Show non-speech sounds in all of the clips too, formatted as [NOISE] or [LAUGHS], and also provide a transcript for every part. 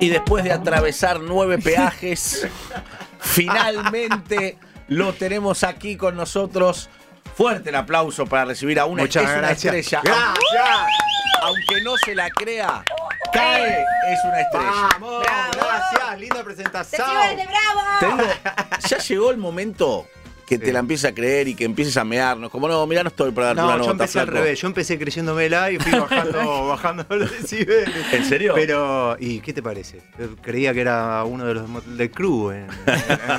Y después de atravesar nueve peajes, finalmente lo tenemos aquí con nosotros. Fuerte el aplauso para recibir a una, Muchas es una gracias. estrella. Gracias. Aunque no se la crea, cae, es una estrella. Vamos, Bravo. gracias, linda presentación. ¡Festival de Bravo! Te digo, ya llegó el momento que te la empieces a creer y que empieces a mearnos. Como no, mira, no estoy para darte No, una yo nota. empecé al flaco. revés. Yo empecé creyéndomela y fui bajando, [LAUGHS] bajando los decibeles. ¿En serio? Pero, ¿y qué te parece? Yo creía que era uno de los Motley de Crue en,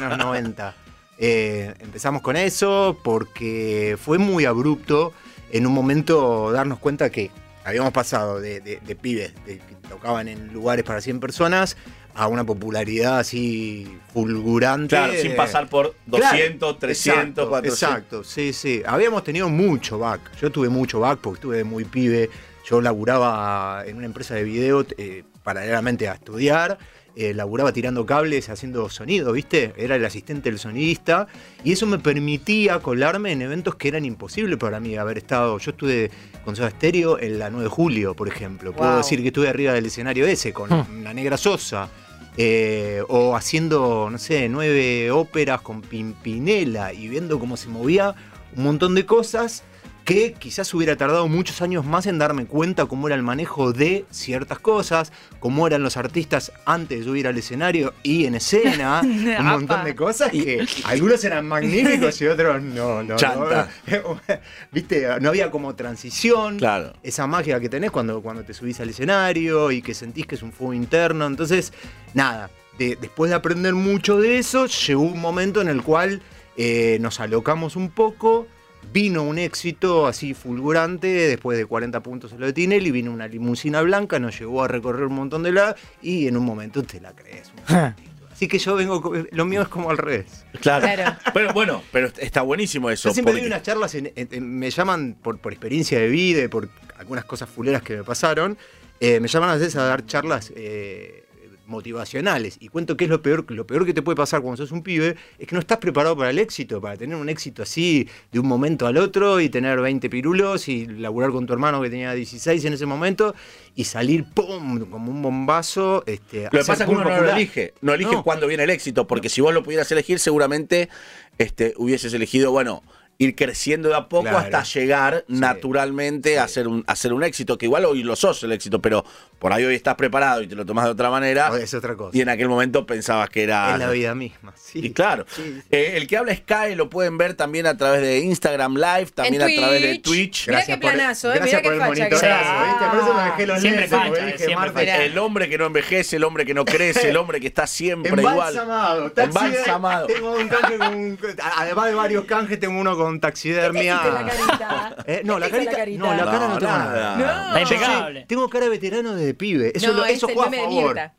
en los 90. Eh, empezamos con eso porque fue muy abrupto en un momento darnos cuenta que habíamos pasado de, de- de pibes de que tocaban en lugares para 100 personas a una popularidad así fulgurante. Claro, sin pasar por 200, Claro, 300, exacto, 400. Exacto, sí, sí. Habíamos tenido mucho back. Yo tuve mucho back porque estuve muy pibe. Yo laburaba en una empresa de video eh, paralelamente a estudiar. Eh, laburaba tirando cables, haciendo sonido, ¿viste? Era el asistente del sonidista. Y eso me permitía colarme en eventos que eran imposibles para mí haber estado. Yo estuve con Soda Stereo en la 9 de julio, por ejemplo. Puedo Wow. decir que estuve arriba del escenario ese, con la Negra Sosa. Eh, o haciendo, no sé, nueve óperas con Pimpinela y viendo cómo se movía un montón de cosas que quizás hubiera tardado muchos años más en darme cuenta cómo era el manejo de ciertas cosas, cómo eran los artistas antes de subir al escenario y en escena, [LAUGHS] un montón de cosas que algunos eran magníficos y otros no, no. Chanta. no. [LAUGHS] Viste, no había como transición Claro. esa magia que tenés cuando, cuando te subís al escenario y que sentís que es un fuego interno. Entonces, nada, de- después de aprender mucho de eso, llegó un momento en el cual eh, nos alocamos un poco. Vino un éxito así fulgurante, después de 40 puntos en lo de Tinelli, vino una limusina blanca, nos llevó a recorrer un montón de la y en un momento te la crees. [LAUGHS] Así que yo vengo, lo mío es como al revés. Claro. Claro. Pero bueno, pero está buenísimo eso. Yo siempre porque- doy unas charlas, en- en- en- me llaman por, por experiencia de vida y por algunas cosas fuleras que me pasaron, eh, me llaman a veces a dar charlas eh, motivacionales y cuento que es lo peor, lo peor que te puede pasar cuando sos un pibe, es que no estás preparado para el éxito, para tener un éxito así de un momento al otro y tener 20 pirulos y laburar con tu hermano que tenía 16 en ese momento y salir ¡pum! como un bombazo. Este, Lo que pasa es que uno no lo elige. No elige No. cuándo viene el éxito, porque si vos lo pudieras elegir, seguramente este, hubieses elegido, bueno, ir creciendo de a poco Claro. hasta llegar Sí. naturalmente a, hacer un, a ser un éxito, que igual hoy lo sos el éxito, pero por ahí hoy estás preparado y te lo tomás de otra manera. Es otra cosa. Y en aquel momento pensabas que era. Es la vida misma. Sí. Y claro, Sí, sí. eh, el que habla es Sky, lo pueden ver también a través de Instagram Live, también a través de Twitch. Mirá qué planazo, eh, gracias mirá por qué el monitorazo. ¿viste? Por eso me dejé los Siempre lentes, porque facha, dije, siempre Marta, facha. El hombre que no envejece, el hombre que no crece, el hombre que está siempre igual. Embalsamado, Embalsamado. Tengo un canje con. Además de varios canjes, tengo uno con ¿Qué te taxidermia. hiciste en la carita? [LAUGHS] Eh, no, ¿Qué la te carita, la carita? No, la cara no, No, tengo nada. nada. No. Está impecable. Tengo cara de veterano de pibe. Eso, No, lo- eso es el juega a meme de favor. Mirta.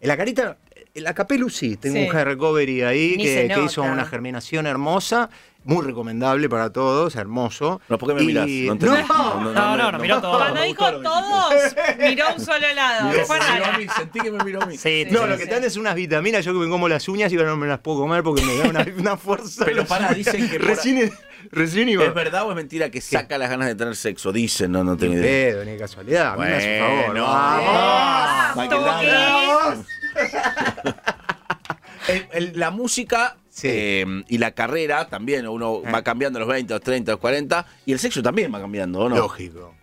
En la carita, en la Capelu sí, tengo Sí. un hair recovery ahí Ni que, se que hizo nota. una germinación hermosa, muy recomendable para todos, hermoso. No, ¿por qué me Y- mirás? No entendí. No, No, no, no, miró todo. Cuando dijo todos, [LAUGHS] miró a un solo lado. Miró- Fue miró a raro. mí, sentí que me miró a mí. Sí, No, sí, lo sí. que te dan es unas vitaminas, yo que me como las uñas y ahora no me las puedo comer porque me da una, [LAUGHS] una fuerza. Pero pará, dicen que por- recién, recién iba. ¿Es verdad o es mentira que saca las ganas de tener sexo? Dicen, no, no tengo Ni idea. pedo, ni casualidad. A mí me hace un favor. Bueno. Vamos. El- el- la música Sí. eh, y la carrera también, uno Eh. va cambiando a los 20, a los 30, a los 40, y el sexo también va cambiando, ¿o no? Lógico.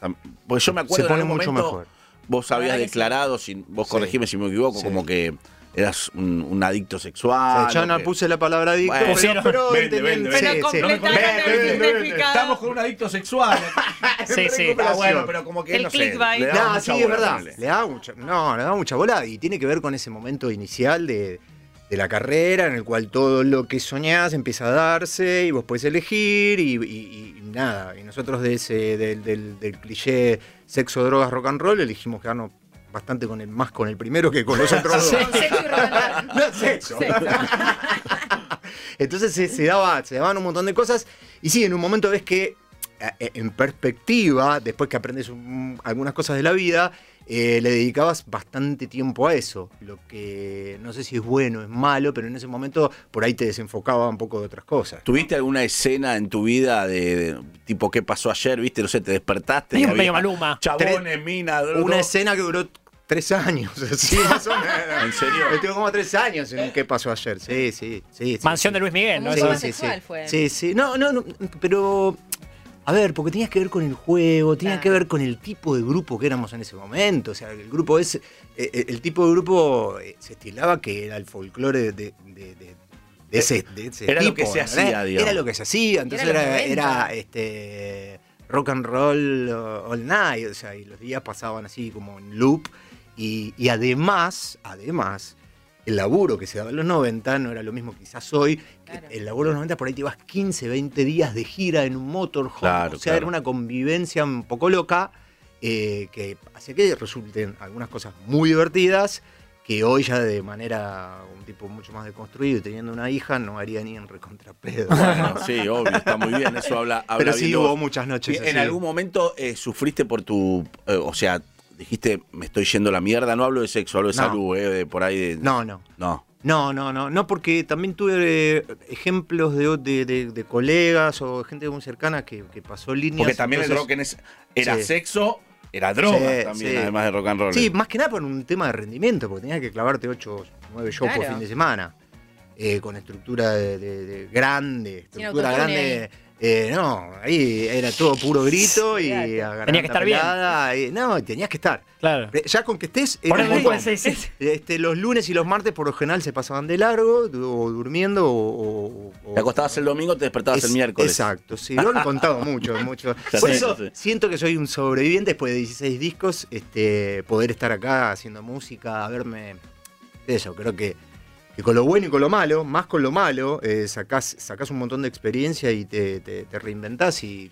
Porque yo me acuerdo Se pone en algún mucho momento, mejor. vos habías declarado, sin, vos Sí. corregime si me equivoco, Sí. como que eras un, un adicto O sexual. sea, yo o no que- puse la palabra adicto, Bueno, pero, pero Vende, vende, sí, vende. sí. Estamos con un adicto sexual. [LAUGHS] Sí, sí. Ah, bueno, pero como que El no sé, le No, sí, es verdad. Le da mucha, no, le da mucha bola y tiene que ver con ese momento inicial de, de la carrera en el cual todo lo que soñás empieza a darse y vos podés elegir y, y- y nada. Y nosotros de ese, del, del- del cliché sexo, drogas, rock and roll elegimos quedarnos bastante con el más con el primero que con los otros [LAUGHS] [LAUGHS] roll. No, sexo. Sexo. [LAUGHS] Entonces se, se daba, se daban un montón de cosas. Y sí, en un momento ves que, eh, en perspectiva, después que aprendes un- algunas cosas de la vida, eh, le dedicabas bastante tiempo a eso. Lo que no sé si es bueno, es malo, pero en ese momento por ahí te desenfocaba un poco de otras cosas. ¿Tuviste alguna escena en tu vida de, de tipo qué pasó ayer? ¿Viste? No sé, te despertaste. y Medio- había medio Maluma. Chabones, mina, Una escena que duró tres años, [LAUGHS] así más o menos. ¿En serio? Estuve como tres años en qué pasó ayer. Sí, sí, sí. sí, Mansión sí. de Luis Miguel, ¿no? Sí, sí, sexual sí. fue. Sí, sí. No, no, no, pero. A ver, porque tenías que ver con el juego, tenía Claro. que ver con el tipo de grupo que éramos en ese momento. O sea, el grupo ese. eh, eh, el tipo de grupo eh, se estilaba que era el folclore de, de- de- de- de ese, de ese Era lo que se hacía, digamos. Era lo que se hacía. Entonces Era era, 90. era, este, rock and roll all night. O sea, y los días pasaban así como en loop. Y, y además, además, el laburo que se daba en los 90 no era lo mismo quizás hoy. Claro. El laburo de los 90 por ahí te ibas 15, 20 días de gira en un motorhome. Claro, o sea, claro. era una convivencia un poco loca eh, que hacía que resulten algunas cosas muy divertidas que hoy ya de manera un tipo mucho más deconstruido y teniendo una hija no haría ni en recontrapedo. [LAUGHS] Bueno, sí, obvio, está muy bien. Eso habla, habla Pero bien sí de hubo vos. muchas noches Bien, así. ¿En algún momento eh, sufriste por tu. eh, o sea, dijiste, me estoy yendo a la mierda? No hablo de sexo, hablo de No. salud, eh, de por ahí. De, No, no. No. No, no, no, no, porque también tuve eh, ejemplos de, de- de- de colegas o gente muy cercana que, que pasó líneas. Porque también el entonces- rock en ese- era Sí. sexo, era droga Sí, también, sí. además de rock and roll. Sí, más que nada por un tema de rendimiento, porque tenías que clavarte 8, 9 shows por fin de semana. eh, con estructura de, de- de grande, estructura grande. Eh, no, ahí era todo puro grito y Tenía que estar bien. y- no, tenías que estar. Claro. Eh, Ya con que estés. un montón. sí, sí. Este, los lunes y los martes por lo general se pasaban de largo, o durmiendo, o. o- Te acostabas el domingo, te despertabas es- el miércoles. Exacto, sí, lo han contado mucho, [LAUGHS] mucho. Por eso siento que soy un sobreviviente después de 16 discos, este, poder estar acá haciendo música, verme. Eso, creo que, que con lo bueno y con lo malo, más con lo malo, eh, sacás, sacás un montón de experiencia y te, te, te reinventás y,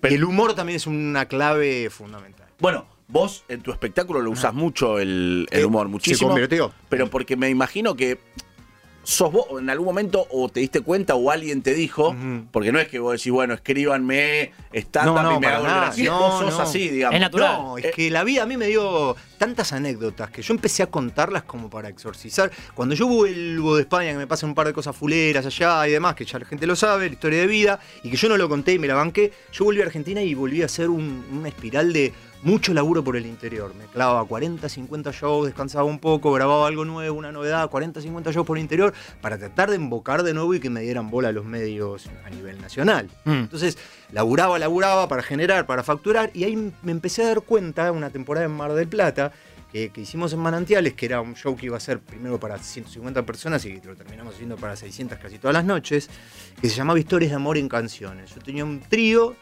Pero- y el humor también es una clave fundamental. Bueno, vos en tu espectáculo lo usás mucho el, el Eh, humor, Se muchísimo. convirtió. Pero porque me imagino que sos vos en algún momento o te diste cuenta o alguien te dijo, porque no es que vos decís, bueno, escríbanme stand-up No, no, y me hago nada. No, Vos sos no. así, digamos. Es natural. No, es Eh, que la vida a mí me dio tantas anécdotas que yo empecé a contarlas como para exorcizar. Cuando yo vuelvo de España, que me pasan un par de cosas fuleras allá y demás, que ya la gente lo sabe, la historia de vida, y que yo no lo conté y me la banqué, yo volví a Argentina y volví a hacer un- una espiral de mucho laburo por el interior. Me clavaba 40, 50 shows, descansaba un poco, grababa algo nuevo, una novedad, 40, 50 shows por el interior, para tratar de embocar de nuevo y que me dieran bola a los medios a nivel nacional. Mm. Entonces, laburaba, laburaba para generar, para facturar, y ahí me empecé a dar cuenta, una temporada en Mar del Plata, que, que hicimos en Manantiales, que era un show que iba a ser primero para 150 personas y lo terminamos haciendo para 600 casi todas las noches, que se llamaba Historias de Amor en Canciones. Yo tenía un trío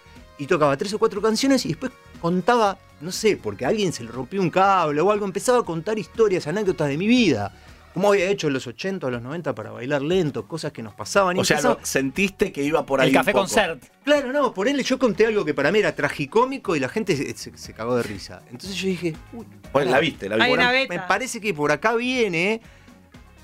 y tocaba tres o cuatro canciones y después contaba, no sé, porque a alguien se le rompió un cable o algo, empezaba a contar historias, anécdotas de mi vida. Cómo había hecho en los 80 o los 90 para bailar lento, cosas que nos pasaban. y O sea, lo- sentiste que iba por ahí. El café un poco. concert. Claro, no, por él yo conté algo que para mí era tragicómico y la gente se, se- se cagó de risa. Entonces yo dije, uy, Pues, la viste, la viste. me parece que por acá viene,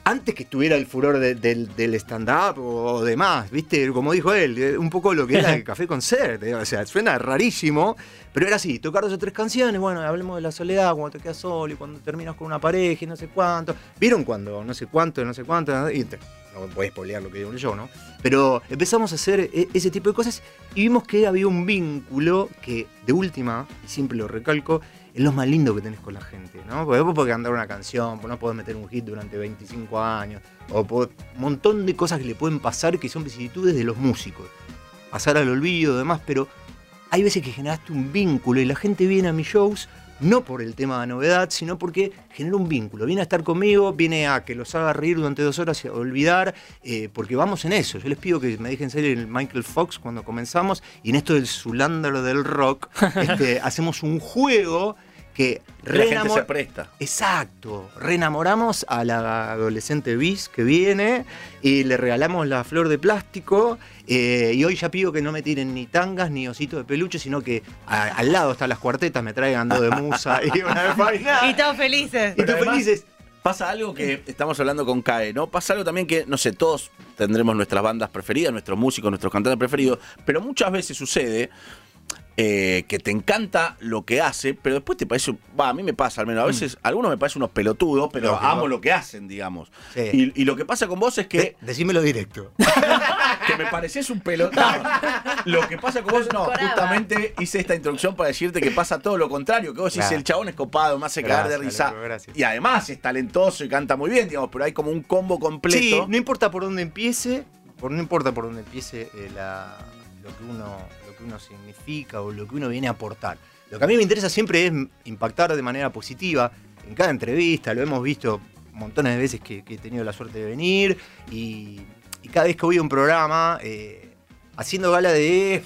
antes que estuviera el furor de- del, del stand-up o demás, ¿viste? Como dijo él, eh, un poco lo que era el [LAUGHS] café concert. eh, O sea, suena rarísimo, pero era así, tocar dos o tres canciones, bueno, hablemos de la soledad, cuando te quedas solo y cuando terminas con una pareja y no sé cuánto. ¿Vieron cuando no sé cuánto, no sé cuánto? Y te- no podés spoilear lo que digo yo, ¿no? Pero empezamos a hacer e- ese tipo de cosas y vimos que había un vínculo que, de última, y siempre lo recalco, es lo más lindo que tenés con la gente, ¿no? Porque vos podés cantar una canción, no podés meter un hit durante 25 años, o un montón de cosas que le pueden pasar que son vicisitudes de los músicos. Pasar al olvido, demás, pero hay veces que generaste un vínculo y la gente viene a mis shows no por el tema de novedad, sino porque genera un vínculo. Viene a estar conmigo, viene a que los haga reír durante dos horas y a olvidar, eh, porque vamos en eso. Yo les pido que me dejen ser el Michael Fox cuando comenzamos y en esto del Zulander del rock [LAUGHS] este, hacemos un juego que Que la gente reenamor- se presta. Exacto, reenamoramos a la adolescente bis que viene y le regalamos la flor de plástico eh, y hoy ya pido que no me tiren ni tangas ni ositos de peluche, sino que a- al lado están las cuartetas, me traigan dos de musa y una de [LAUGHS] Fainá. Y todos felices. Y además- felices. Pasa algo que estamos hablando con CAE, ¿no? Pasa algo también que, no sé, todos tendremos nuestras bandas preferidas, nuestros músicos, nuestros cantantes preferidos, pero muchas veces sucede eh, que te encanta lo que hace, pero después te parece, va, a mí me pasa al menos, a veces algunos me parecen unos pelotudos, pero Lógico. amo lo que hacen, digamos. Sí. Y, y lo que pasa con vos es que De- decímelo directo. [LAUGHS] que me pareces un pelotón. [LAUGHS] Lo que pasa con vos, no, justamente hice esta introducción para decirte que pasa todo lo contrario, que vos decís, Claro. el chabón es copado, me hace cagar de risa. Y además es talentoso y canta muy bien, digamos, pero hay como un combo completo. Sí, no importa por dónde empiece, por, no importa por dónde empiece eh, la- lo, que uno, que uno significa o lo que uno viene a aportar. Lo que a mí me interesa siempre es impactar de manera positiva en cada entrevista, lo hemos visto montones de veces que, que he tenido la suerte de venir y, y cada vez que voy a un programa eh, haciendo gala de... eh,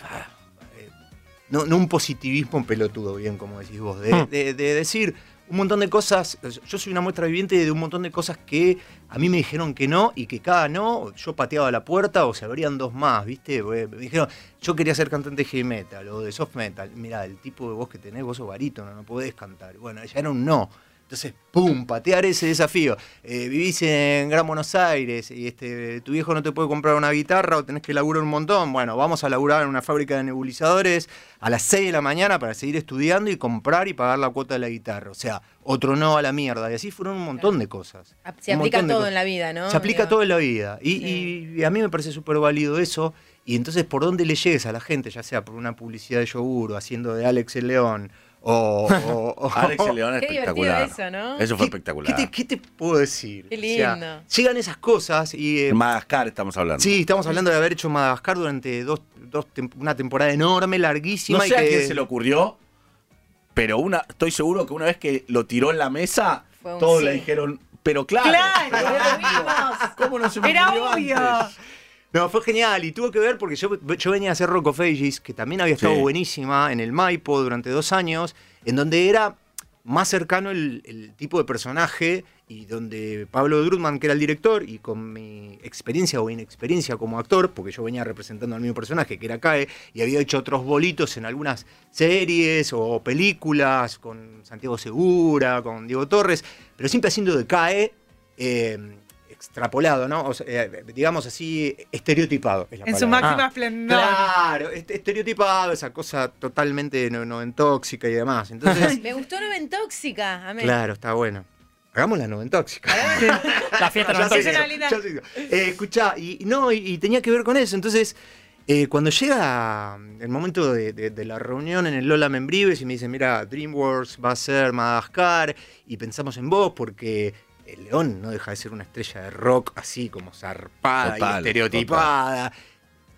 no, no un positivismo pelotudo, bien como decís vos, de, Hmm. de- de decir un montón de cosas. Yo soy una muestra viviente de un montón de cosas que a mí me dijeron que no y que cada no, yo pateaba la puerta o se abrían dos más, ¿viste? Me dijeron, yo quería ser cantante de heavy metal o de soft metal. Mira, el tipo de voz que tenés, vos sos barítono, no podés cantar. Bueno, ya era un no. Entonces, ¡pum! Patear ese desafío. Eh, vivís en Gran Buenos Aires y este, tu viejo no te puede comprar una guitarra o tenés que laburar un montón. Bueno, vamos a laburar en una fábrica de nebulizadores a las 6 de la mañana para seguir estudiando y comprar y pagar la cuota de la guitarra. O sea, otro no a la mierda. Y así fueron un montón de cosas. Se Un aplica todo cosas. en la vida, ¿no? Se aplica Digo, todo en la vida. Y, Sí. y a mí me parece súper válido eso. Y entonces, por dónde le llegues a la gente, ya sea por una publicidad de yogur o haciendo de Alex el León o. o- o- [LAUGHS] Alex el León es Qué espectacular. eso, ¿no? Eso fue ¿Qué- espectacular. ¿qué te, qué te puedo decir? Qué O sea, lindo. llegan esas cosas y. eh, En Madagascar estamos hablando. sí, estamos hablando de haber hecho Madagascar durante dos, dos tem- una temporada enorme, larguísima. No y sé a que- quién se le ocurrió, pero una, estoy seguro que una vez que lo tiró en la mesa, todos sí. le dijeron, pero claro. Claro. [LAUGHS] ¿Cómo no se me Era obvio. antes? No, fue genial y tuvo que ver porque yo, yo venía a hacer Rock of Ages, que también había estado Sí. buenísima en el Maipo durante dos años, en donde era más cercano el, el tipo de personaje y donde Pablo Drutman, que era el director, y con mi experiencia o inexperiencia como actor, porque yo venía representando al mismo personaje, que era Cae, y había hecho otros bolitos en algunas series o películas, con Santiago Segura, con Diego Torres, pero siempre haciendo de Cae. eh, extrapolado, ¿no? O sea, eh, digamos así, estereotipado. es la En su máxima Ah. esplendor. Claro, este- estereotipado, esa cosa totalmente no, noventóxica y demás. Entonces, [LAUGHS] Me gustó Noven Tóxica. Amén. claro, está bueno. Hagamos la noventóxica. [LAUGHS] La fiesta Ya no se Es hizo, una linda- ya se hizo. Eh, escuchá, y, y no, y, y tenía que ver con eso. Entonces, eh, cuando llega el momento de, de- de la reunión en el Lola Membrives y me dicen, mira, DreamWorks va a ser Madagascar y pensamos en vos porque el León no deja de ser una estrella de rock así como zarpada Total, y estereotipada. ¿En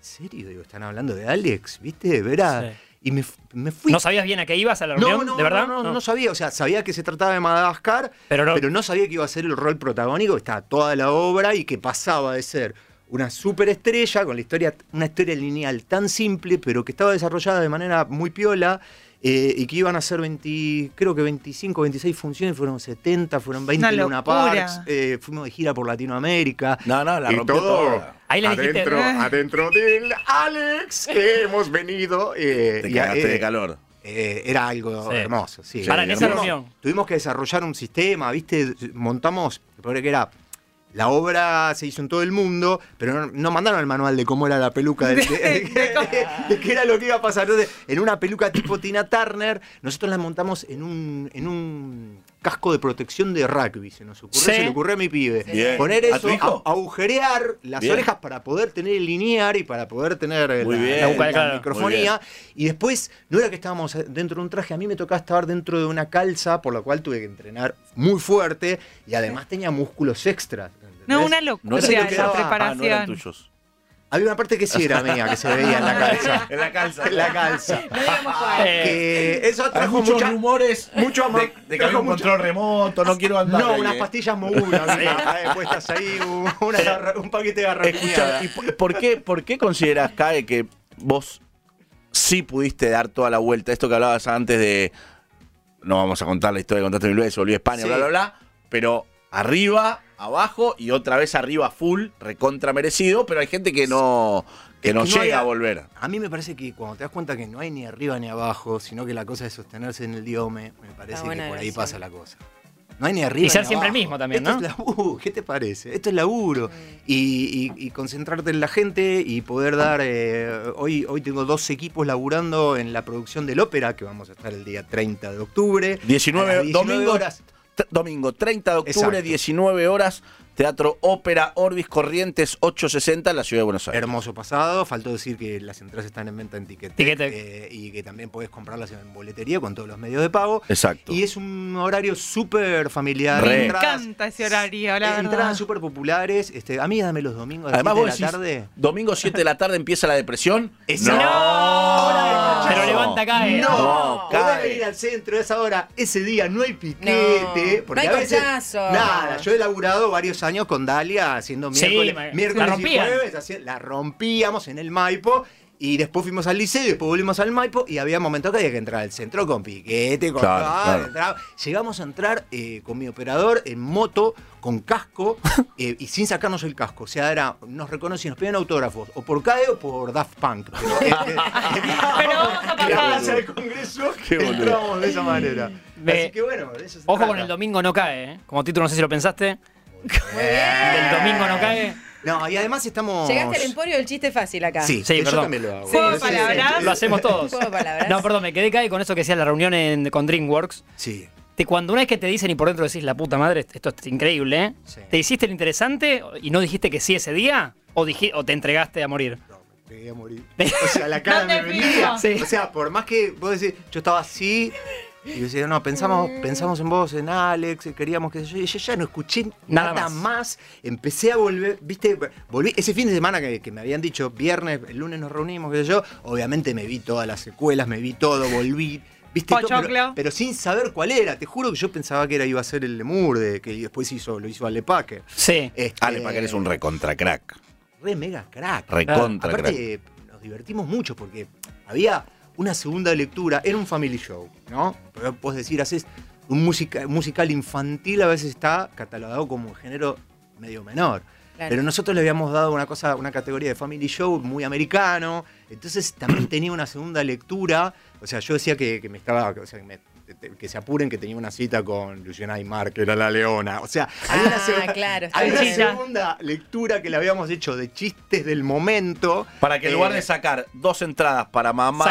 serio? Digo, están hablando de Alex, ¿viste? Verá. Sí. Y me, fui. ¿No sabías bien a qué ibas a la No, reunión? no, ¿De verdad? No, no, no sabía. O sea, sabía que se trataba de Madagascar, Pero no. pero no sabía que iba a ser el rol protagónico, estaba toda la obra y que pasaba de ser una superestrella con la historia, una historia lineal tan simple, pero que estaba desarrollada de manera muy piola. Eh, y que iban a ser 20, creo que 25, 26 funciones, fueron 70, fueron 20 Una en Luna locura. Parks, eh, fuimos de gira por Latinoamérica. No, no, la Y rompió todo toda. Ahí le dijiste- adentro, adentro del Alex que [LAUGHS] hemos venido. eh, Te y, cagaste eh, de calor. eh, era algo Sí. hermoso, sí. Sí, Para en esa reunión. Tuvimos que desarrollar un sistema, ¿viste? Montamos, que era. La obra se hizo en todo el mundo, pero no, no mandaron el manual de cómo era la peluca, [LAUGHS] de, de- de- de qué era lo que iba a pasar. Entonces, en una peluca tipo Tina Turner, nosotros la montamos en un, en un casco de protección de rugby. Se nos ocurrió, Sí. se le ocurrió a mi pibe. Bien. Poner ¿A tu eso, a- agujerear las Bien. orejas para poder tener el linear y para poder tener Muy la, bien. la- La la claro. microfonía. Y después, no era que estábamos dentro de un traje, a mí me tocaba estar dentro de una calza, por la cual tuve que entrenar muy fuerte y además tenía músculos extras. No, una No locura sé lo esa. Ah, no eran preparación. tuyos. Había una parte que sí era mía, que se veía en la calza. [LAUGHS] En la calza. En la calza. No. [LAUGHS] Eh, eso trajo muchos mucha- rumores mucho ama- de, de que había un mucho- control remoto, no quiero andar. No, ahí, unas eh. pastillas [LAUGHS] eh, puestas ahí, un, una garra- un paquete de Escucha, garrapiñada. ¿y por- qué, ¿por qué consideras, Cae, que vos sí pudiste dar toda la vuelta? Esto que hablabas antes de. No vamos a contar la historia que contaste mil veces, volví a España, Sí. bla, bla, bla. Pero arriba, abajo y otra vez arriba full, recontra merecido, pero hay gente que no, que no que no llega hay- a volver. A mí me parece que cuando te das cuenta que no hay ni arriba ni abajo, sino que la cosa es sostenerse en el diome, me parece que por ahí pasa la cosa. No hay ni arriba Y ser ni siempre el mismo también, Esto ¿no? es laburo, ¿Qué te parece? Esto es laburo. Y, y- y concentrarte en la gente y poder dar... eh, hoy, hoy tengo dos equipos laburando en la producción del ópera, que vamos a estar el día 30 de octubre. 19 a las 19 domingo, horas. Domingo 30 de octubre, Exacto. 19 horas, Teatro Ópera Orbis Corrientes 860 en la ciudad de Buenos Aires. Hermoso pasado. Faltó decir que las entradas están en venta en Ticketek. Ticketek. eh, y que también podés comprarlas en boletería con todos los medios de pago. Exacto. Y es un horario súper familiar. Re. Me Entradas- encanta ese horario, la Entradas súper populares. Este, a mí dame los domingos a las Además 7 vos de la decís, tarde. domingo 7 de la tarde empieza la depresión. Esa- ¡No! Pero levanta cae. No, No, podés cae. venir al centro a esa hora. Ese día no hay piquete. No, porque no hay a veces. Nada, yo he laburado varios años con Dalia haciendo Sí, miércoles, me- miércoles la y jueves. la rompíamos en el Maipo. Y después fuimos al liceo, y después volvimos al Maipo y había momentos que había que entrar al centro con piquete, con Claro, claro. entraba. Llegamos a entrar eh, con mi operador en moto, con casco [LAUGHS] eh, y sin sacarnos el casco. O sea, era, nos reconocían, nos pedían autógrafos, o por CAE o por Daft Punk. Pero, eh, [LAUGHS] Pero vamos a [LAUGHS] Congreso entramos de esa manera. Así que bueno, de eso se Ojo trata. con el domingo no cae, ¿eh? Como título, no sé si lo pensaste. El domingo no cae. No, y además estamos. Llegaste al emporio del chiste fácil acá. Sí, Sí, yo perdón. también lo hago. Sí, palabras. Lo hacemos todos. [LAUGHS] Palabras. No, perdón, me quedé cae con eso que decía la reunión en- con DreamWorks. Sí. Te, cuando una vez que te dicen y por dentro decís la puta madre, esto es increíble, ¿eh? Sí. ¿Te hiciste el interesante y no dijiste que sí ese día? ¿O, dije, o te entregaste a morir? No, me pegué a morir. [LAUGHS] O sea, la cara No me venía. Sí. O sea, por más que vos decís, yo estaba así. Y yo decía, no, pensamos, pensamos en vos, en Alex, queríamos que yo, y yo ya no escuché Nada nada, más. más. Empecé a volver, viste, volví, ese fin de semana que, que me habían dicho, viernes, el lunes nos reunimos, qué sé yo, obviamente me vi todas las secuelas, me vi todo, volví, viste, todo, pero, pero sin saber cuál era. Te juro que yo pensaba que era iba a ser el Lemur, de, que después hizo, lo hizo Ale Packer. Sí. Este, Ale, para que eres un recontra crack. re mega crack. Recontra Aparte, nos divertimos mucho porque había una segunda lectura, era un family show, ¿no? Pero puedes decir, haces un musica- musical infantil, a veces está catalogado como un género medio menor. Claro. Pero nosotros le habíamos dado una cosa, una categoría de family show muy americano, entonces también tenía una segunda lectura. O sea, yo decía que, que me estaba, o sea, que, me- que se apuren que tenía una cita con Luciana Aymar, que era la leona. O sea, había una, Ah, segunda, claro, una lectura que le habíamos hecho de chistes del momento. Para que en lugar Eh, de sacar dos entradas para mamá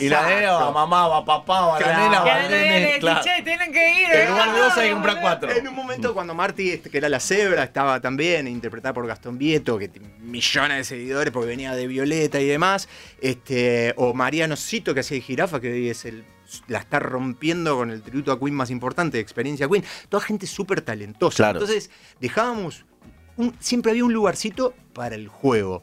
y la nena a mamá, va a papá, va a la Claro. nena, va nene. le claro. decís, che, tienen que ir. En lugar de dos hay que ¿eh? comprar cuatro. En un momento cuando Marty, este, que era la cebra, estaba también interpretada por Gastón Vieto, que tiene millones de seguidores porque venía de Violeta y demás, este, o Mariano Cito, que hacía de jirafa, que hoy es el la está rompiendo con el tributo a Queen más importante de Experiencia Queen. Toda gente súper talentosa. Claro. Entonces dejábamos, un- siempre había un lugarcito para el juego.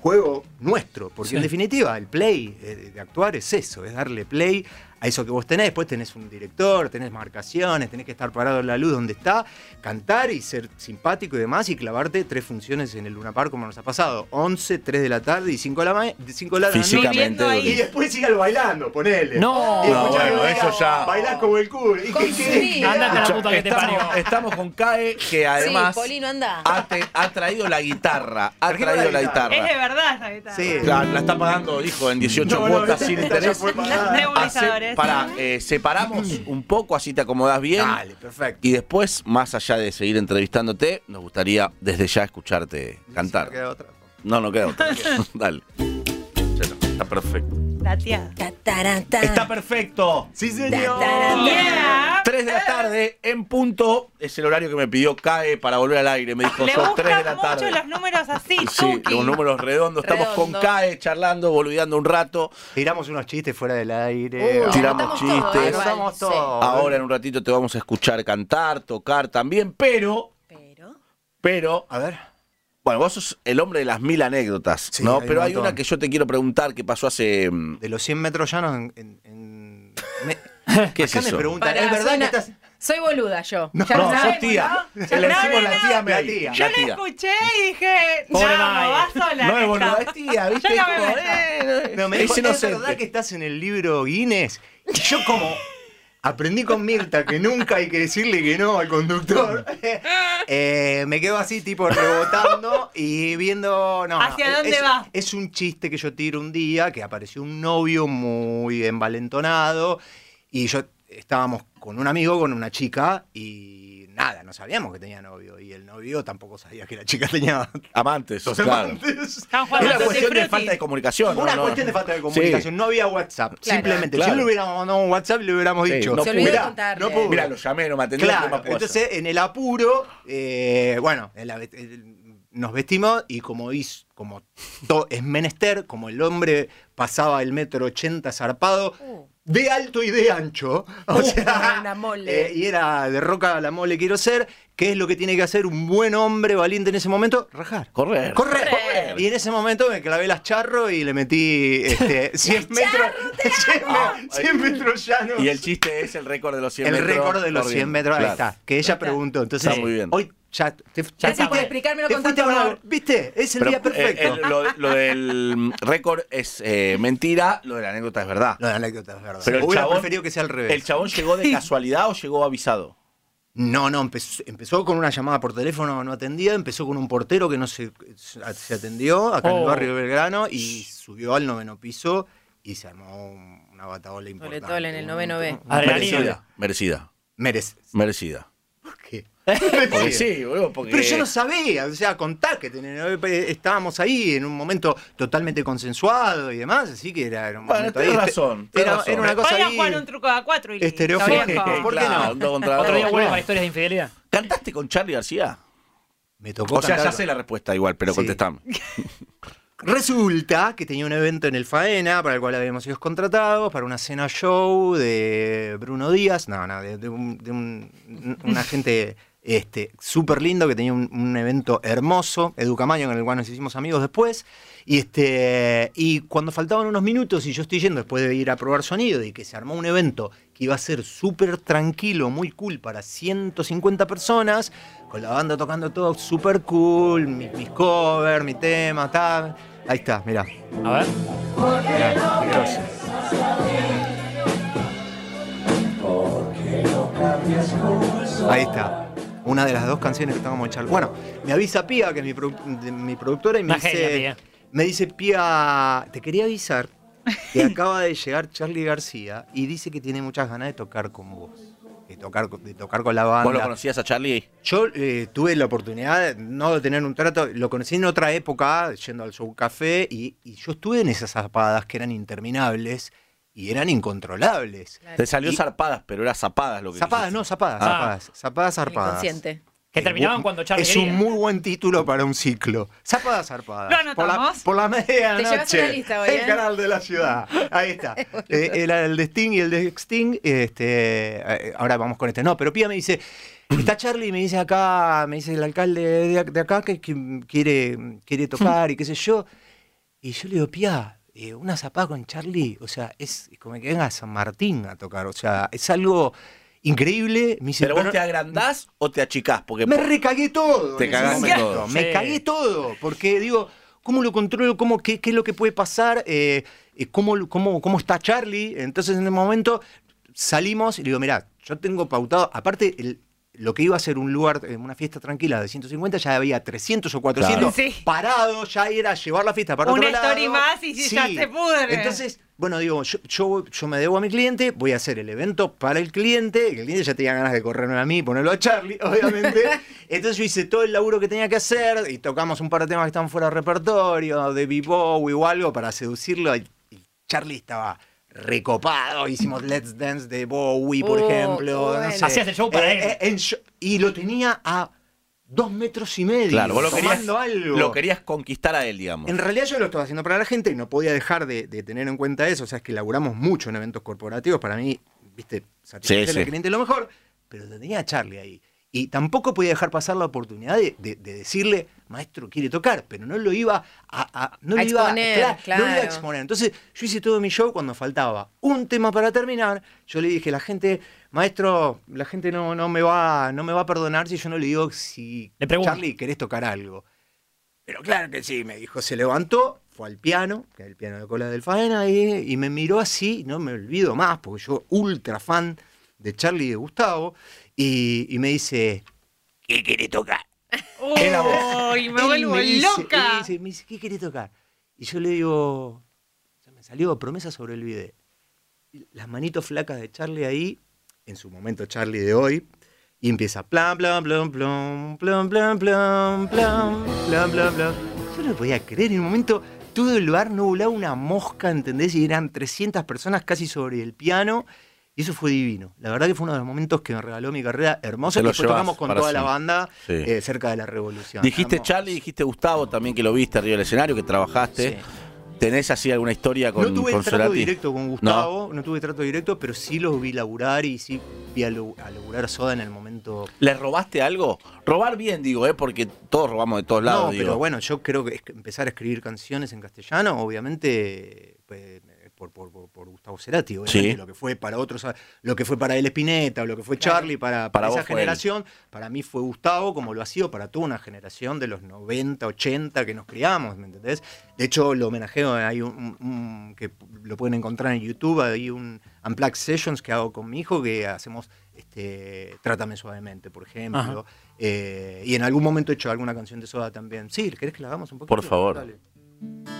Juego nuestro, porque Sí. en definitiva el play eh, de actuar es eso, es darle play a eso que vos tenés. Después tenés un director, tenés marcaciones, tenés que estar parado en la luz donde está, cantar y ser simpático y demás y clavarte tres funciones en el Luna Park como nos ha pasado. 11, 3 de la tarde y 5 de la, ma- 5 de la noche. Físicamente. Ahí. Y después sigas bailando, ponele. No. Y No, bueno, eso ya- Bailás como el culo. ¿Y qué que Andate a la puta que te estamos, parió. estamos con Cae, que además sí, Polino, anda. ha, te- ha traído la guitarra. Ha traído la la guitarra. Es de verdad esa guitarra. Sí. La, la está pagando, dijo, en 18 No, no, cuotas esta- sin interés. Nebulizadores. Para, eh, separamos un poco, así te acomodás bien. Dale, perfecto. Y después, más allá de seguir entrevistándote, nos gustaría desde ya escucharte cantar. ¿No queda otra? No, no queda otra. [LAUGHS] Dale. Ya no, está perfecto. La tía. Ta, taran, tan. Está perfecto. Sí, señor. Yeah. 3 de la tarde, en punto, es el horario que me pidió CAE para volver al aire. Me dijo, Le son 3 de la mucho tarde. los números así, Sí, tuki. los números redondos. Estamos con. CAE charlando, boludeando un rato. Tiramos unos chistes fuera del aire. Uh, Tiramos anotamos chistes. todo, igual, Anotamos sí. todo. Ahora en un ratito te vamos a escuchar cantar, tocar también, pero, Pero. pero, A ver. Bueno, vos sos el hombre de las mil anécdotas, Sí, ¿no? hay Pero un hay una que yo te quiero preguntar que pasó hace... mm, De los 100 metros llanos en. en- en- me- [LAUGHS] ¿Qué es Acá eso? me preguntan, Pará, ¿es verdad soy que estás.? Soy boluda yo. No, Ya No, sos tía. ¿no? Le decimos la tía La May. tía. Yo La la tía. escuché y dije, Pobre no, May. vas sola. No es boluda, es tía, ¿viste? Yo no Es me como, eh, No, me es dijo, ¿es inocente. verdad que estás en el libro Guinness? Y yo como aprendí con Mirta que nunca hay que decirle que no al conductor, [LAUGHS] eh, me quedo así tipo rebotando y viendo... No, ¿Hacia dónde es, va? Es un chiste que yo tiro un día, que apareció un novio muy envalentonado y yo estábamos con un amigo, con una chica y nada, no sabíamos que tenía novio. Y el novio tampoco sabía que la chica tenía Amantes, dos claro. amantes. Era jugando una cuestión de falta de comunicación. Una No, cuestión de falta de Sí. comunicación. No había WhatsApp. Claro. Simplemente. Claro. Si no le hubiéramos mandado un WhatsApp, le hubiéramos Sí, dicho. no Se olvidó de "Mirá, no puedo". Mira, lo llamé, no me atendió. ¿qué Claro, entonces en el apuro, eh, bueno, en la nos vestimos y como hizo, como to- es menester, como el hombre pasaba el metro ochenta zarpado, Uh. De alto y de ancho, [LAUGHS] o Uh, sea, una mole. eh, y era de roca a la mole quiero ser, ¿qué es lo que tiene que hacer un buen hombre valiente en ese momento? Rajar. Correr. Correr. Correr. Y en ese momento me clavé las charros y le metí este, [LAUGHS] 100 metros. 100, [LAUGHS] me- 100 metros llanos. Y el chiste es el récord de los 100 El metros. récord de los 100 corriendo. metros, ahí está. Que ella preguntó. Entonces, Está muy bien. hoy ya te, Gracias por explicármelo te con tanto la- ¿Viste? Es el Pero, día perfecto. eh, el- lo, lo del récord es eh, mentira, lo de la anécdota es verdad. No, la anécdota es verdad. Pero el Hubiera chabón- preferido que sea al revés. ¿El chabón llegó de casualidad o llegó avisado? No, no, empezó, empezó con una llamada por teléfono no atendida, empezó con un portero que no se, se atendió acá en el Oh. barrio de Belgrano y subió al noveno piso y se armó un- una bataola importante. Toletol en el noveno B. Merecida. Merecida. Merece. Merecida. [LAUGHS] Sí, boludo, porque. Pero yo no sabía, o sea, contá que ten- estábamos ahí en un momento totalmente consensuado y demás, así que era, era un Bueno, momento ahí. razón, Era, razón. era una cosa Podían ahí. jugar un truco a cuatro y Estereofónico. está bien, ¿Por qué joven. no? Contra Otro día dos. vuelve para historias de infidelidad. ¿Cantaste con Charlie García? Me tocó O sea, ya sé la respuesta igual, pero Sí. contestame. [LAUGHS] Resulta que tenía un evento en el Faena para el cual habíamos sido contratados para una cena show de Bruno Díaz, no, no, de, de un, de un- un agente este, súper lindo que tenía un, un evento hermoso, Educamaño, con el cual nos hicimos amigos después. Y, este, y cuando faltaban unos minutos y yo estoy yendo después de ir a probar sonido y que se armó un evento que iba a ser súper tranquilo, muy cool para 150 personas, con la banda tocando todo súper cool, mis, mis covers, mi tema, tal. Ahí está, mirá. A ver. mirá. Ahí está. Una de las dos canciones que estábamos echando. Bueno, me avisa Pía, que es mi, produ- de- mi productora, y me Una genia, dice, Pía. me dice, Pía, te quería avisar que [LAUGHS] acaba de llegar Charlie García y dice que tiene muchas ganas de tocar con vos. De tocar, con- de tocar con la banda. ¿Vos lo conocías a Charlie? Yo eh, tuve la oportunidad, no de tener un trato, lo conocí en otra época, yendo al show café, y, y yo estuve en esas zapadas que eran interminables y eran incontrolables. Claro. Te salió Y- zarpadas, pero era zapadas lo que Zapadas, dijiste. no, zapadas, Ah. zapadas, zapadas zarpadas. Inconsciente. Que Es terminaban cuando Charlie Es quería. un muy buen título para un ciclo. Zapadas zarpadas. Lo por la, por la medianoche. Hoy, El ¿eh? canal de la ciudad. Ahí está. [LAUGHS] Eh, era el de Sting y el de Sting. Este, eh, ahora vamos con este. No, pero Pía me dice. Está Charlie y me dice acá, me dice el alcalde de, de acá que, que quiere, quiere tocar y qué sé yo. Y yo le digo, Pía, eh, una zapada con Charlie, o sea, es como que venga a San Martín a tocar, o sea, es algo increíble. Me dice, ¿Pero vos "Pero- te agrandás o te achicás? Porque me recagué todo. Te cagaste todo. Me Sí. cagué todo. Porque digo, ¿cómo lo controlo? ¿Cómo, qué, qué es lo que puede pasar? Eh, eh, ¿cómo, cómo, ¿Cómo está Charlie? Entonces en el momento salimos y le digo, mirá, yo tengo pautado, aparte el- lo que iba a ser un lugar, eh, una fiesta tranquila de 150, ya había 300 o 400 Claro. Sí. parados, ya era llevar la fiesta para Una otro lado. story más y ya se pudre. Entonces, bueno, digo, yo, yo, yo me debo a mi cliente, voy a hacer el evento para el cliente, el cliente ya tenía ganas de correrme a mí y ponerlo a Charlie, [LAUGHS] obviamente. Entonces yo hice todo el laburo que tenía que hacer y tocamos un par de temas que estaban fuera de repertorio, de Bowie o algo para seducirlo. Y Charlie estaba recopado, hicimos Let's Dance de Bowie, por Oh, ejemplo. no bueno. sé. Hacías el show para él. en show- y lo tenía a dos metros y medio, Claro, vos lo querías, tomando algo. lo querías conquistar a él, digamos. En realidad yo lo estaba haciendo para la gente y no podía dejar de, de tener en cuenta eso. O sea, es que laburamos mucho en eventos corporativos. Para mí, viste, satisfacer Sí, sí. al cliente es lo mejor. Pero tenía a Charlie ahí. Y tampoco podía dejar pasar la oportunidad de, de- de decirle, maestro, quiere tocar, pero no lo iba a, a- no A lo iba exponer, claro, no lo iba a exponer. Entonces, yo hice todo mi show cuando faltaba un tema para terminar. Yo le dije, la gente, maestro, la gente no, no, me, va, no me va a perdonar si yo no le digo si Le pregunto. Charlie querés tocar algo. Pero claro que sí, me dijo, se levantó, fue al piano, que es el piano de cola del Faena, y, y me miró así, no me olvido más, porque yo ultra fan de Charlie y de Gustavo, y, y me dice, ¿qué querés tocar? Era vos. Uy, me Él vuelvo dice- loca. él dice- me dice, ¿qué querés tocar? Y yo le digo, se me salió promesa sobre el video. Las manitos flacas de Charlie ahí, en su momento Charlie de hoy, Y empieza plan, plan, plan, plan, plan, plan, plan, plan, plan, plan, plan. Yo no lo podía creer. En un momento todo el lugar no volaba una mosca, ¿entendés? Y eran 300 personas casi sobre el piano. Y eso fue divino. La verdad que fue uno de los momentos que me regaló mi carrera hermosa. Que después tocamos con toda la banda Sí. eh, cerca de la revolución. Dijiste. Charlie, dijiste Gustavo también que lo viste arriba del escenario, que trabajaste. Sí. ¿Tenés así alguna historia con, no tuve con trato directo con Gustavo, no. tuve trato directo, pero sí lo vi laburar y sí vi a, laburar Soda en el momento. ¿Le robaste algo? Robar bien, digo, ¿eh? porque todos robamos de todos lados. no, digo. pero bueno, yo creo que empezar a escribir canciones en castellano, obviamente, pues, por, por- por- por Gustavo Cerati, Sí. lo que fue para otros, lo que fue para él Spinetta, o lo que fue Charlie, para, Para para esa generación, para mí fue Gustavo, como lo ha sido para toda una generación de los 90, 80 que nos criamos, ¿me entendés? De hecho, lo homenajeo, hay un, que lo pueden encontrar en YouTube, hay un Unplugged Sessions que hago con mi hijo, que hacemos este, Trátame Suavemente, por ejemplo. Eh, y en algún momento he hecho alguna canción de Soda también. Sí, ¿querés que la hagamos un poquito? Por favor. Dale.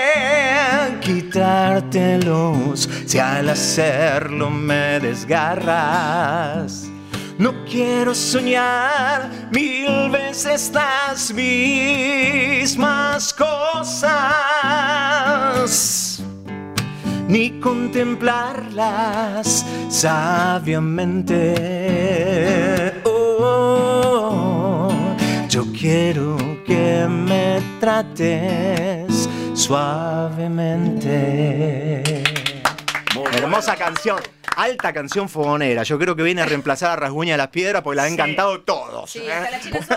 quitártelos si al hacerlo me desgarras. No quiero soñar mil veces las mismas cosas, ni contemplarlas sabiamente. Oh, yo quiero que me trates suavemente. Hermosa canción, alta canción fogonera. Yo creo que viene a reemplazar a Rasguña de las Piedras porque la han cantado todos. Sí, ¿eh? hasta la le [LAUGHS] gustó.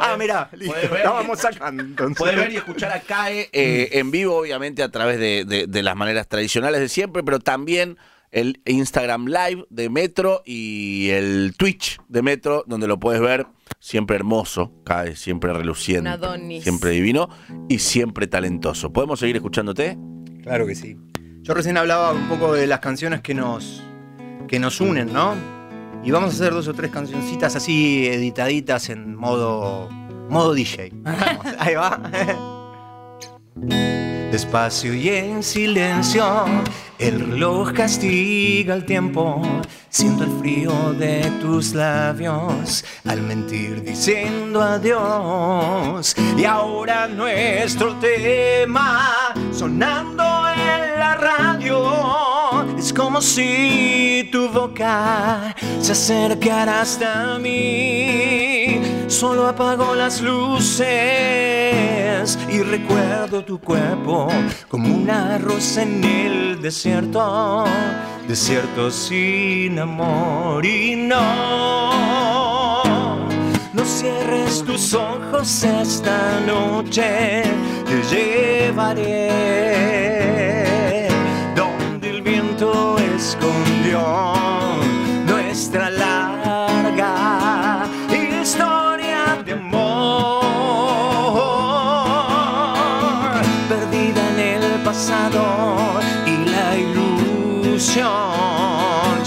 Ah, mira, listo. Ver La vamos sacando. entonces. Puedes ver y escuchar a CAE eh, en vivo, obviamente, a través de, de- de las maneras tradicionales de siempre, pero también el Instagram Live de Metro y el Twitch de Metro, donde lo puedes ver siempre hermoso, CAE siempre reluciente, Adonis. siempre divino y siempre talentoso. ¿Podemos seguir escuchándote? Claro que sí. Yo recién hablaba un poco de las canciones que nos, que nos unen, ¿no? Y vamos a hacer dos o tres cancioncitas así editaditas en modo, modo DJ. [LAUGHS] Vamos, ahí va. [LAUGHS] Despacio y en silencio, el reloj castiga el tiempo. Siento el frío de tus labios al mentir diciendo adiós. Y ahora nuestro tema sonando en la radio. Es como si tu boca se acercara hasta mí. Solo apago las luces y recuerdo tu cuerpo como una rosa en el desierto. Desierto sin amor y no. No cierres tus ojos esta noche, te llevaré donde el viento escondió nuestra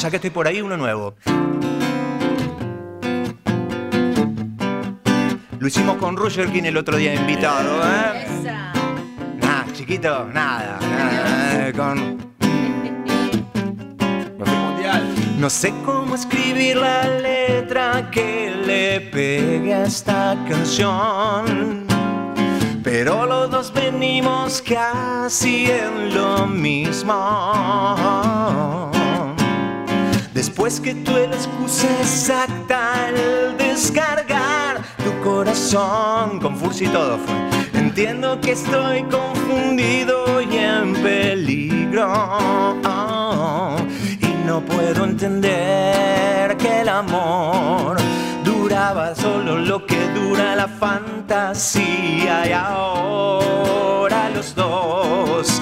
Ya que estoy por ahí, uno nuevo. Lo hicimos con Roger King el otro día invitado, ¿eh? Esa. Nah, chiquito, nada, nada, eh, con... Mundial. No sé cómo escribir la letra que le pegue a esta canción. Pero los dos venimos casi en lo mismo. Después que tú la excusa exacta al descargar tu corazón con furcia y todo fue. Entiendo que estoy confundido y en peligro. Y no puedo entender que el amor duraba solo lo que dura la fantasía. Y ahora los dos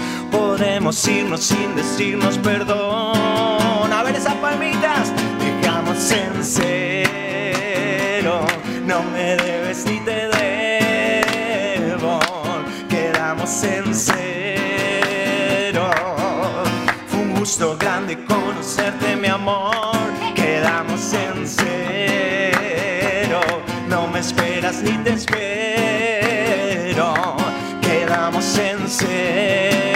podemos irnos sin decirnos perdón. A ver esas palmitas, dejamos en cero. No me debes ni te debo. Quedamos en cero. Fue un gusto grande conocerte, mi amor. Quedamos en cero. No me esperas ni te espero. Quedamos en cero.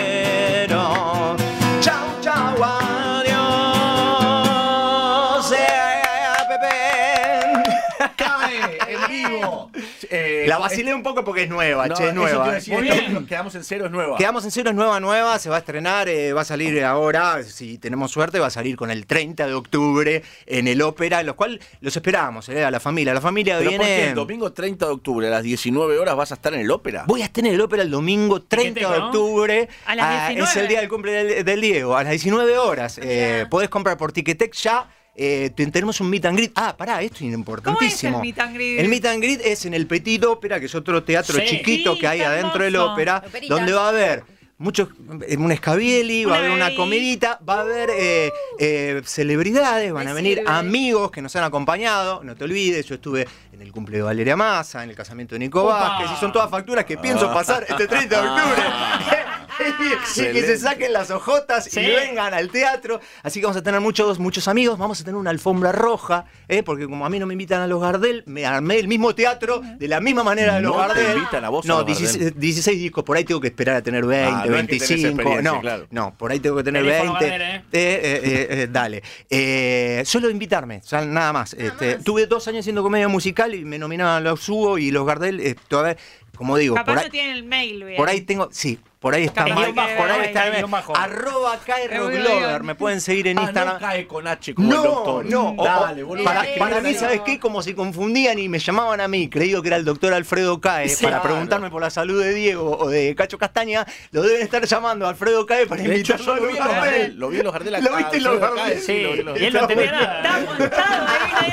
Vivo! Eh, La vacilé un poco porque es nueva, no, che, es nueva. decir, Muy esto- bien. Quedamos en cero, es nueva. Quedamos en cero, es nueva, nueva, se va a estrenar, eh, va a salir ahora, si tenemos suerte, va a salir con el 30 de octubre en el ópera, en los cual los esperamos, eh, a la familia. La familia Pero ¿por qué viene. el domingo 30 de octubre a las 19 horas vas a estar en el ópera? Voy a estar en el ópera el domingo 30 de octubre. A las Ah, 19. es el día del cumple del, del Diego, a las 19 horas. Eh, podés comprar por Ticketek ya. Eh, te- tenemos un meet and greet. Ah, pará, esto es importantísimo. meet and greet? El meet and greet es en el Petit Ópera, que es otro teatro Sí. chiquito Sí, que hay adentro del ópera, Operita. donde va a haber muchos, eh, un escabieli, va a haber una comidita, va a haber eh, eh, celebridades, van a venir amigos que nos han acompaado. No te olvides, yo estuve en el cumple de Valeria Massa, en el casamiento de Nico Opa. Vázquez, y son todas facturas que pienso pasar este 30 de octubre. [LAUGHS] [LAUGHS] y que se saquen las ojotas Sí. y vengan al teatro. Así que vamos a tener muchos, muchos amigos. Vamos a tener una alfombra roja, ¿eh? porque como a mí no me invitan a los Gardel, me armé el mismo teatro de la misma manera de los No te Gardel. invitan a vos a No, los 16, Gardel. 16 discos, por ahí tengo que esperar a tener 20, Ah, no es que tenés 25. experiencia, no, claro. no, por ahí tengo que tener Teléfono 20. Gardel, ¿eh? Eh, eh, eh, eh, dale. Eh, solo invitarme, o sea, nada más. Este, Tuve dos años haciendo comedia musical y me nominaban a los Hugo y los Gardel. eh, todavía, como digo, Capaz por ahí, no tienen el mail, bien. por ahí tengo, sí, por ahí está Capaz mal, que bajo, por ahí está arroba Cairo Glover, me pueden seguir en Ah, Instagram. no cae con H como el No, doctor. no, Dale, boludo. para, Eh, para mí. ¿sabes qué? Como se confundían y me llamaban a mí, creído que era el doctor Alfredo Cae, Sí. para Claro. preguntarme por la salud de Diego o de Cacho Castaña, lo deben estar llamando a Alfredo Cae para invitarlo yo a lo vi en los. Gardel. Lo vi en los Gardel acá. ¿Lo viste en los acá, Sí, lo vi en los- y él no entendía Está montado ahí,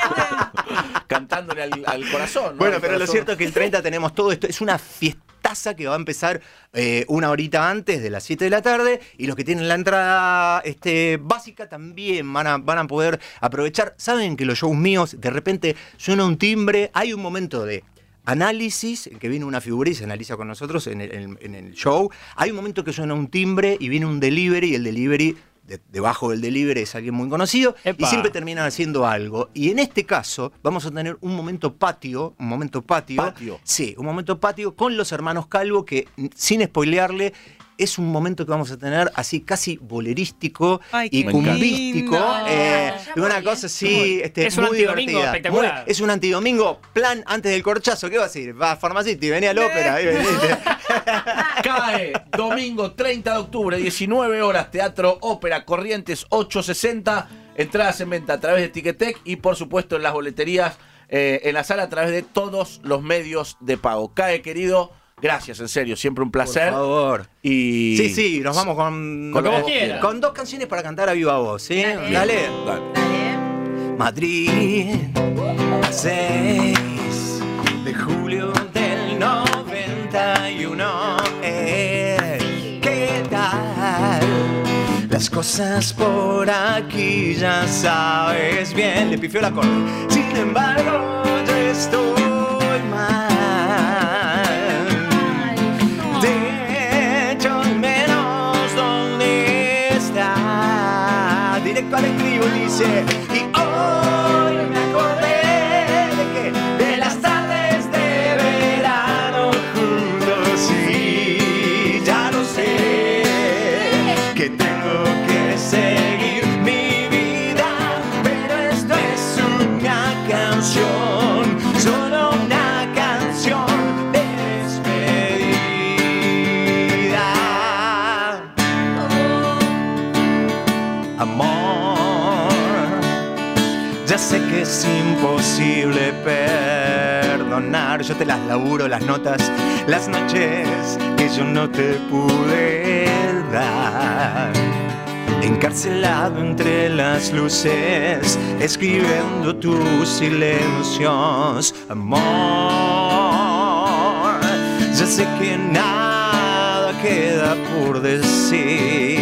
Cantándole al, al corazón. ¿no? Bueno, Al pero lo cierto es que el 30 tenemos todo esto. Es una fiestaza que va a empezar eh, una horita antes de las 7 de la tarde. Y los que tienen la entrada este, básica también van a, van a poder aprovechar. Saben que los shows míos, de repente suena un timbre. Hay un momento de análisis, en que viene una figura y se analiza con nosotros en el, en- en el show. Hay un momento que suena un timbre y viene un delivery y el delivery, de- debajo del delivery es alguien muy conocido y siempre terminan haciendo algo. Y en este caso vamos a tener un momento patio, un momento patio. Patio. Sí, un momento patio con los hermanos Calvo que, sin spoilearle, es un momento que vamos a tener así casi bolerístico Ay, y cumbístico. lindo. eh, una cosa ¿eh? así, este, Es un muy antidomingo divertida. espectacular. Muy- es un antidomingo, plan antes del corchazo. ¿Qué va a decir? Va a Pharmacity, venía al ópera. ahí veniste. [LAUGHS] Cae domingo 30 de octubre, 19 horas, Teatro Ópera Corrientes 860. Entradas en venta a través de Ticketek y por supuesto en las boleterías eh, en la sala a través de todos los medios de pago. Cae, querido, gracias, en serio, siempre un Por placer. favor. Y Sí, sí, nos vamos con, Con dos canciones para cantar a viva voz, ¿sí? Dale. Dale. Dale. Dale. Madrid, 6 Las cosas por aquí ya sabes bien. Le pifió la acorde. Sin embargo, yo estoy mal. De hecho, menos dónde está. Directo al estribo dice. Es imposible perdonar. Yo te las laburo, las notas, las noches que yo no te pude dar. Encarcelado entre las luces, escribiendo tus silencios, amor. Ya sé que nada queda por decir.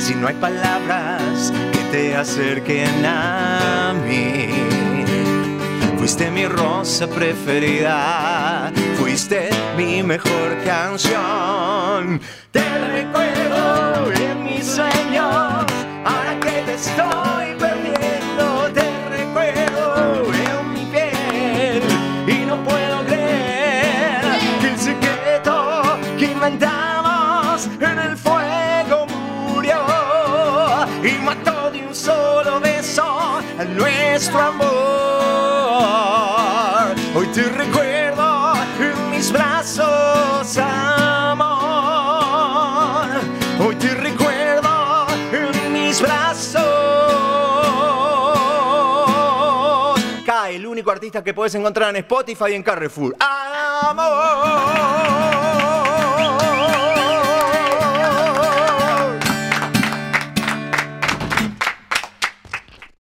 Si no hay palabras te acerquen a mí. Fuiste mi rosa preferida, fuiste mi mejor canción. Te recuerdo en mis sueños, ahora que te estoy nuestro amor. Hoy te recuerdo en mis brazos, amor. Hoy te recuerdo en mis brazos. Cae, el único artista que puedes encontrar en Spotify y en Carrefour. Amor.